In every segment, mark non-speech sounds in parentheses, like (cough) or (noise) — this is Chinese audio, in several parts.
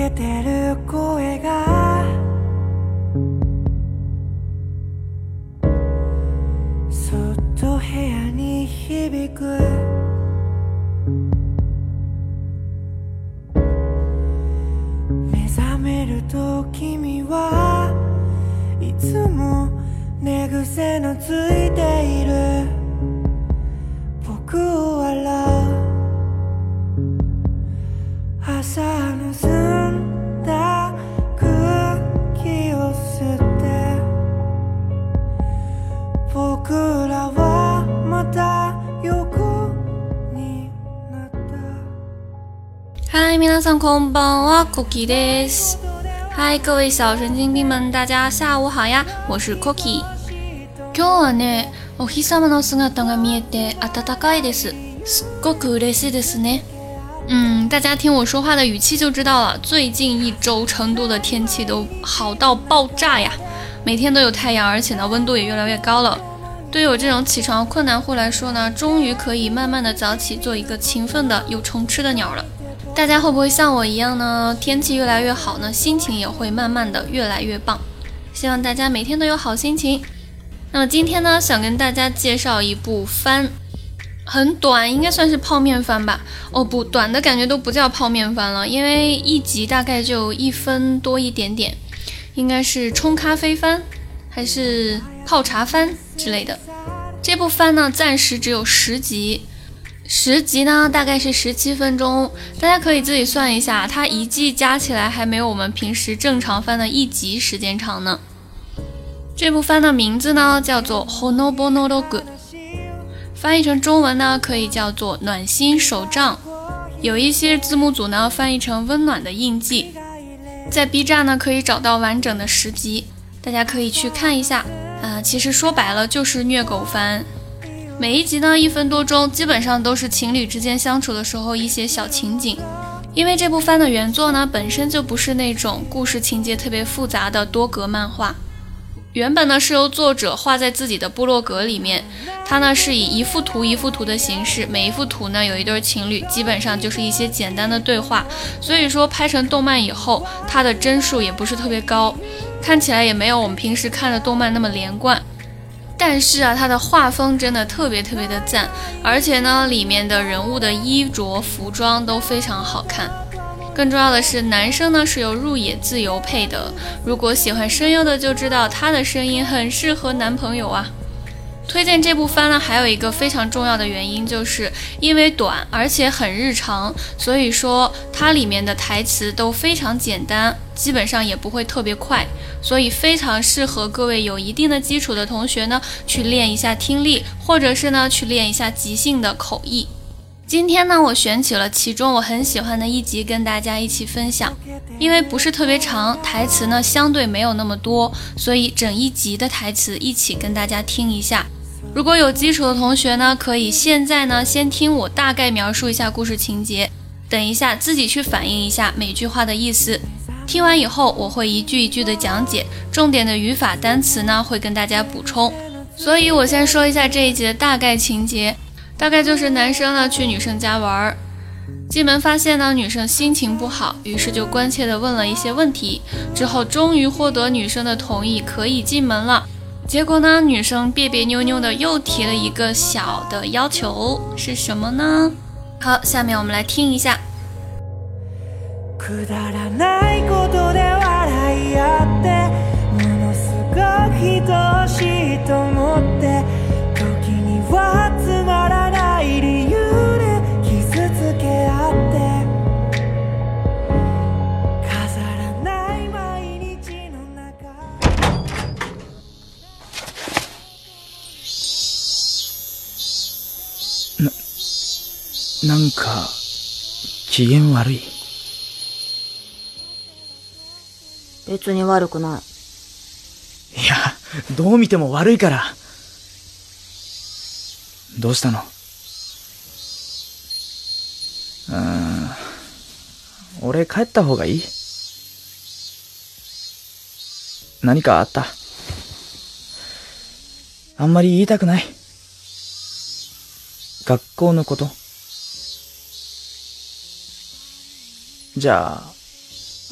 けてる声が。そっと部屋に響く。目覚めると君はいつも寝癖のついている。僕を笑う。朝嗨，皆さんこんばんは，Cookie です。嗨，各位小神经病们，大家下午好呀，我是 Cookie。今日はね、お日様の姿が見えて暖かいです。すっごく嬉しいですね。嗯，大家听我说话的语气就知道了，最近一周成都的天气都好到爆炸呀，每天都有太阳，而且呢温度也越来越高了。对于我这种起床困难户来说呢，终于可以慢慢的早起，做一个勤奋的有虫吃的鸟了。 大家会不会像我一样呢？天气越来越好呢，心情也会慢慢的越来越棒。希望大家每天都有好心情。那么今天呢，想跟大家介绍一部番，很短，应该算是泡面番吧。哦不，短的感觉都不叫泡面番了，因为一集大概就一分多一点点，应该是冲咖啡番还是泡茶番之类的。这部番呢，暂时只有十集。十集呢，大概是十七分钟，大家可以自己算一下，它一季加起来还没有我们平时正常番的一集时间长呢。这部番的名字呢叫做《Honobono Log》，翻译成中文呢可以叫做《暖心手账》，有一些字幕组呢翻译成《温暖的印记》。在 B 站呢可以找到完整的十集，大家可以去看一下。啊、其实说白了就是虐狗番。每一集呢一分多钟，基本上都是情侣之间相处的时候一些小情景。因为这部番的原作呢本身就不是那种故事情节特别复杂的多格漫画，原本呢是由作者画在自己的部落格里面，它呢是以一幅图一幅图的形式，每一幅图呢有一对情侣，基本上就是一些简单的对话。所以说拍成动漫以后，它的帧数也不是特别高，看起来也没有我们平时看的动漫那么连贯。但是啊，它的画风真的特别特别的赞，而且呢，里面的人物的衣着、服装都非常好看。更重要的是，男生呢是由入野自由配的。如果喜欢声优的就知道，他的声音很适合男朋友啊。推荐这部番呢，还有一个非常重要的原因，就是因为短而且很日常，所以说它里面的台词都非常简单，基本上也不会特别快，所以非常适合各位有一定的基础的同学呢去练一下听力，或者是呢去练一下即兴的口译。今天呢，我选取了其中我很喜欢的一集跟大家一起分享，因为不是特别长，台词呢相对没有那么多，所以整一集的台词一起跟大家听一下。如果有基础的同学呢，可以现在呢先听我大概描述一下故事情节，等一下自己去反映一下每句话的意思。听完以后，我会一句一句的讲解，重点的语法单词呢会跟大家补充。所以我先说一下这一集的大概情节，大概就是男生呢去女生家玩，进门发现呢女生心情不好，于是就关切的问了一些问题，之后终于获得女生的同意，可以进门了。结果呢，女生别别扭扭的又提了一个小的要求，是什么呢？好，下面我们来听一下。なんか、機嫌悪い。別に悪くない。いや、どう見ても悪いから。どうしたの？うーん。俺帰った方がいい？何かあった？あんまり言いたくない。学校のことじゃあ、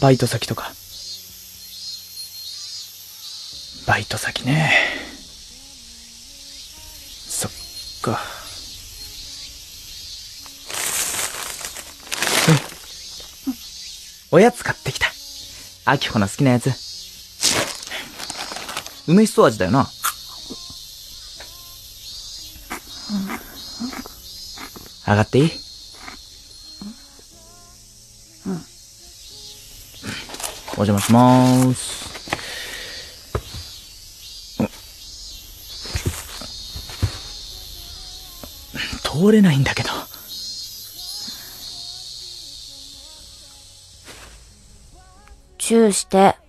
バイト先とか。バイト先ね。そっか。うん。おやつ買ってきた。アキホの好きなやつ。梅しそ味だよな。上がっていい？お邪魔しまーす。通れないんだけど。チューして。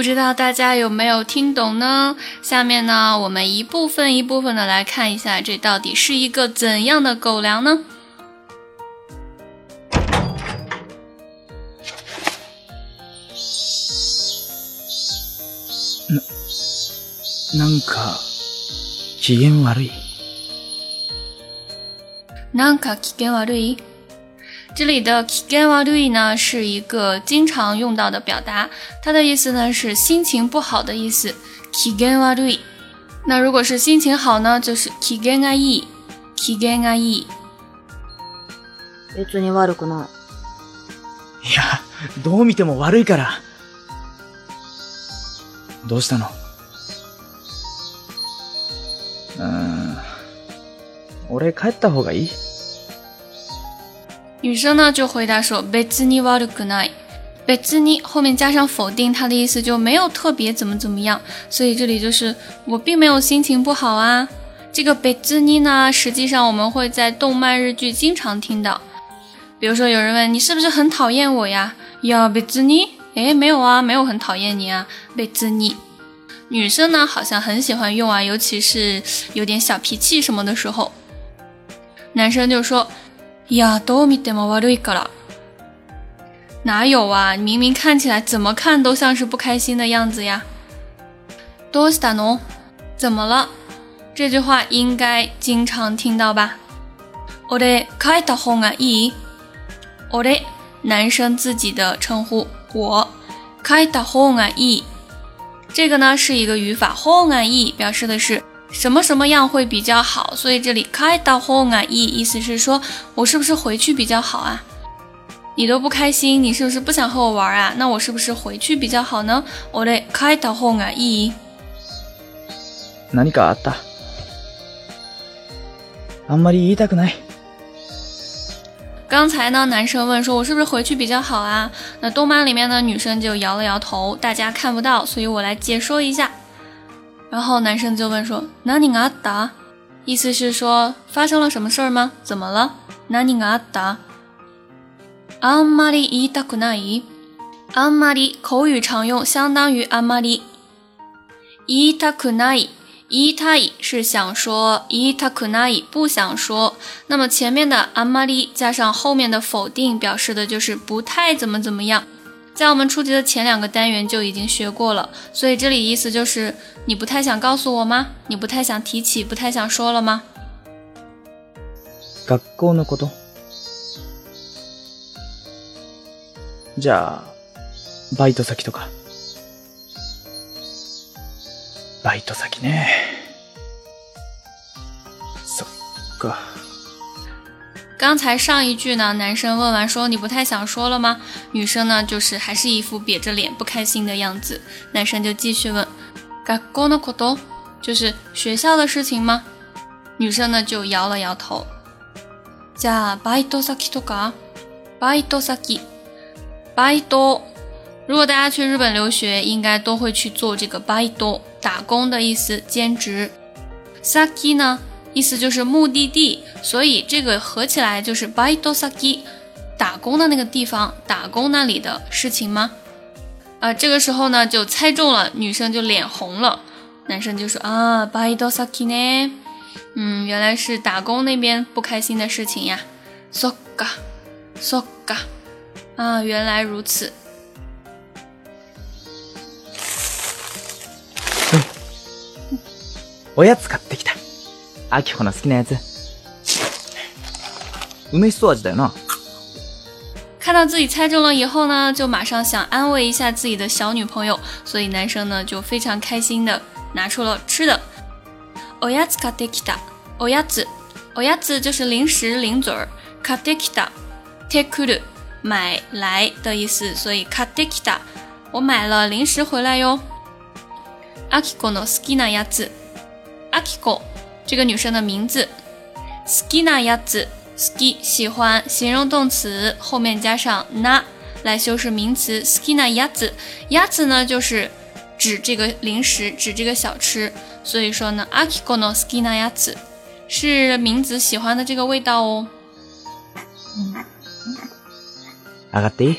不知道大家有没有听懂呢？下面呢，我们一部分一部分的来看一下，这到底是一个怎样的狗粮呢？なんか、機嫌悪い。なんか機嫌悪い。 这里的機嫌悪い呢是一个经常用到的表达，它的意思呢是心情不好的意思。機嫌悪い。那如果是心情好呢，就是機嫌がいい。機嫌がいい。別に悪くない。いや、どう見ても悪いから。どうしたのうーん。俺帰った方がいい 女生呢就回答说別に悪くない。別に后面加上否定，它的意思就没有特别怎么怎么样，所以这里就是我并没有心情不好啊。这个別に呢，实际上我们会在动漫日剧经常听到。比如说有人问你是不是很讨厌我呀？呀別に？哎，没有啊，没有很讨厌你啊。別に。女生呢好像很喜欢用啊，尤其是有点小脾气什么的时候。男生就说。 呀，どう見ても悪いから。哪有啊？明明看起来怎么看都像是不开心的样子呀。どうしたの？怎么了？这句话应该经常听到吧？俺帰った方がいい。俺，男生自己的称呼，我帰った方がいい。这个呢是一个语法，方がいい表示的是。 什么什么样会比较好？所以这里帰った方がいい意思是说我是不是回去比较好啊？你都不开心，你是不是不想和我玩啊？那我是不是回去比较好呢？俺帰った方がいい。何かあったあんまり言いたくない。刚才呢，男生问说：“我是不是回去比较好啊？”那动漫里面呢，女生就摇了摇头，大家看不到，所以我来解说一下。 然后男生就问说：“何があった？”意思是说发生了什么事儿吗？怎么了？何があった？あんまり言いたくない。あんまり口语常用，相当于あんまり。言いたくない。言いたい是想说，言いたくない不想说。那么前面的あんまり加上后面的否定，表示的就是不太怎么怎么样。 在我们初级的前两个单元就已经学过了，所以这里意思就是你不太想告诉我吗？你不太想提起，不太想说了吗？学校のことじゃあ、バイト先とか。バイト先ね。そっか。 刚才上一句呢，男生问完说你不太想说了吗？女生呢就是还是一副瘪着脸不开心的样子。男生就继续问，学校のこと就是学校的事情吗？女生呢就摇了摇头。じゃあバイト先とか？バイト先，バイト。如果大家去日本留学，应该都会去做这个バイト，打工的意思，兼职。先呢？ 意思就是目的地，所以这个合起来就是バイト先，打工的那个地方，打工那里的事情吗？啊，这个时候呢就猜中了，女生就脸红了，男生就说啊，バイト先ね，嗯，原来是打工那边不开心的事情呀。そっか、そっか，啊，原来如此。 (laughs) おやつ買ってきた。 アキコの好きなやつ。梅しそ味だよな。看到自己猜中了以后呢，就马上想安慰一下自己的小女朋友，所以男生呢就非常开心的拿出了吃的。おやつ買ってきた。おやつ，おやつ就是零食、零嘴儿。買ってきた。てくる，买来的意思，所以買ってきた。我买了零食回来哟。アキコの好きなやつ。アキコ， 这个女生的名字。好きなやつ。ski 喜欢形容动词后面加上 na 来修饰名词 ski na 鸭子鸭子呢就是指这个零食指这个小吃，所以说呢 akiko no ski na 鸭子是名字喜欢的这个味道哦。上がって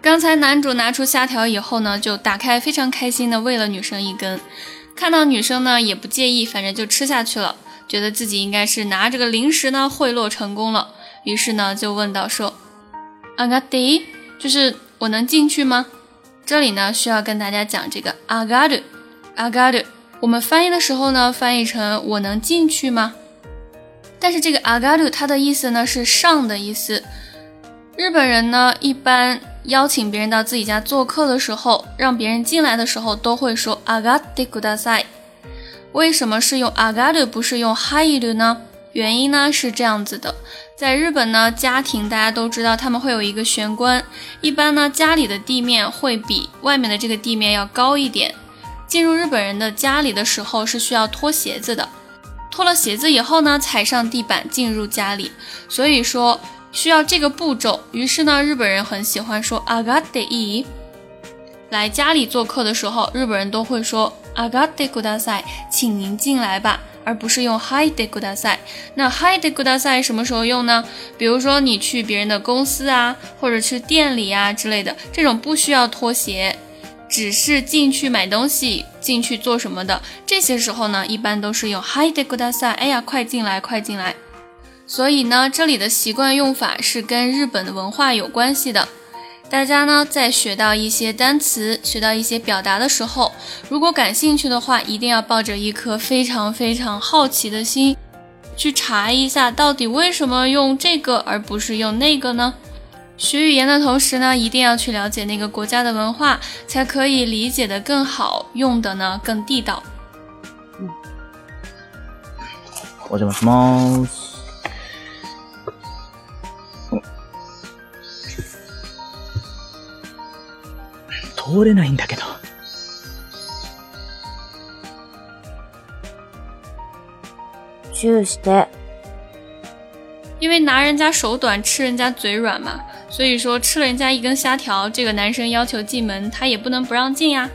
刚才男主拿出虾条以后呢，就打开非常开心的喂了女生一根， 看到女生呢也不介意，反正就吃下去了。觉得自己应该是拿这个零食呢贿赂成功了，于是呢就问到说：“阿嘎迪，就是我能进去吗？”这里呢需要跟大家讲这个阿嘎德，阿嘎德，我们翻译的时候呢翻译成我能进去吗？但是这个阿嘎德它的意思呢是上的意思。日本人呢一般邀请别人到自己家做客的时候，让别人进来的时候都会说阿嘎迪古达塞。为什么是用上がる不是用入る呢？原因呢是这样子的，在日本呢，家庭大家都知道他们会有一个玄关，一般呢家里的地面会比外面的这个地面要高一点。进入日本人的家里的时候是需要脱鞋子的，脱了鞋子以后呢，踩上地板进入家里，所以说 需要这个步骤。于是呢，日本人很喜欢说上がっていい。来家里做客的时候，日本人都会说。阿嘎德古大赛，请您进来吧，而不是用嗨德古大赛。那嗨德古大赛什么时候用呢？比如说你去别人的公司啊，或者去店里啊之类的，这种不需要脱鞋，只是进去买东西、进去做什么的，这些时候呢，一般都是用嗨德古大赛。哎呀，快进来，快进来。 所以呢，这里的习惯用法是跟日本的文化有关系的。大家呢，在学到一些单词、学到一些表达的时候，如果感兴趣的话，一定要抱着一颗非常非常好奇的心，去查一下到底为什么用这个而不是用那个呢？学语言的同时呢，一定要去了解那个国家的文化，才可以理解的更好，用的呢更地道。嗯，お邪魔し通れないんだけど。チューして。因为拿人家手短，吃人家嘴软嘛，所以说吃了人家一根虾条，这个男生要求进门，他也不能不让进呀。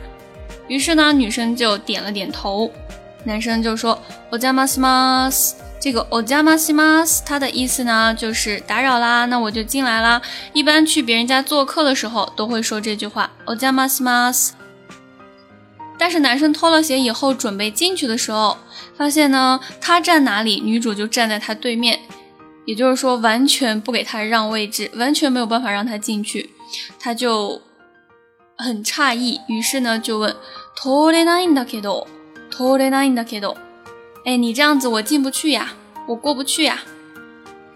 于是呢，女生就点了点头，男生就说：“お邪魔します。” 这个お邪魔します，它的意思呢就是打扰啦，那我就进来啦。一般去别人家做客的时候，都会说这句话お邪魔します。但是男生脱了鞋以后，准备进去的时候，发现呢，他站哪里，女主就站在他对面，也就是说完全不给他让位置，完全没有办法让他进去，他就很诧异，于是呢就问通れないんだけど、通れないんだけど。 哎，你这样子我进不去呀，我过不去呀。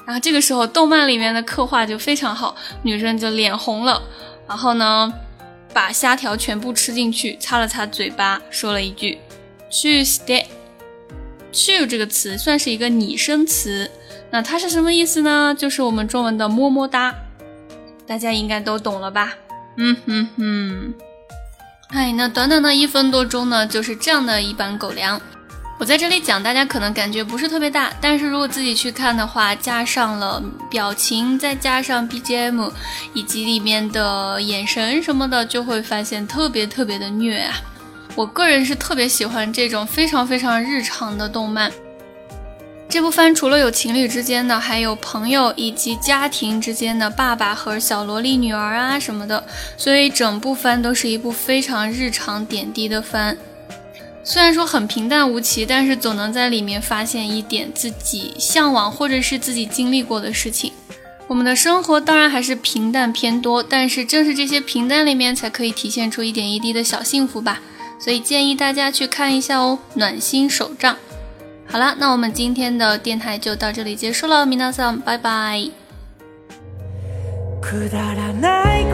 然后这个时候，动漫里面的刻画就非常好，女生就脸红了，然后呢，把虾条全部吃进去，擦了擦嘴巴，说了一句去 stay。去这个词算是一个拟声词，那它是什么意思呢？就是我们中文的么么哒，大家应该都懂了吧？嗯哼哼。哎，那短短的一分多钟呢，就是这样的一版狗粮。我在这里讲，大家可能感觉不是特别大，但是如果自己去看的话，加上了表情，再加上 BGM，以及里面的眼神什么的，就会发现特别特别的虐啊！我个人是特别喜欢这种非常非常日常的动漫。这部番除了有情侣之间的，还有朋友以及家庭之间的爸爸和小萝莉女儿啊什么的，所以整部番都是一部非常日常点滴的番。虽然说很平淡无奇，但是总能在里面发现一点自己向往或者是自己经历过的事情。我们的生活当然还是平淡偏多，但是正是这些平淡里面才可以体现出一点一滴的小幸福吧。 所以建议大家去看一下哦，暖心手账。好了，那我们今天的电台就到这里结束了，皆さん，拜拜。くだらない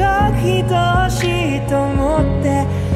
が等しいと思って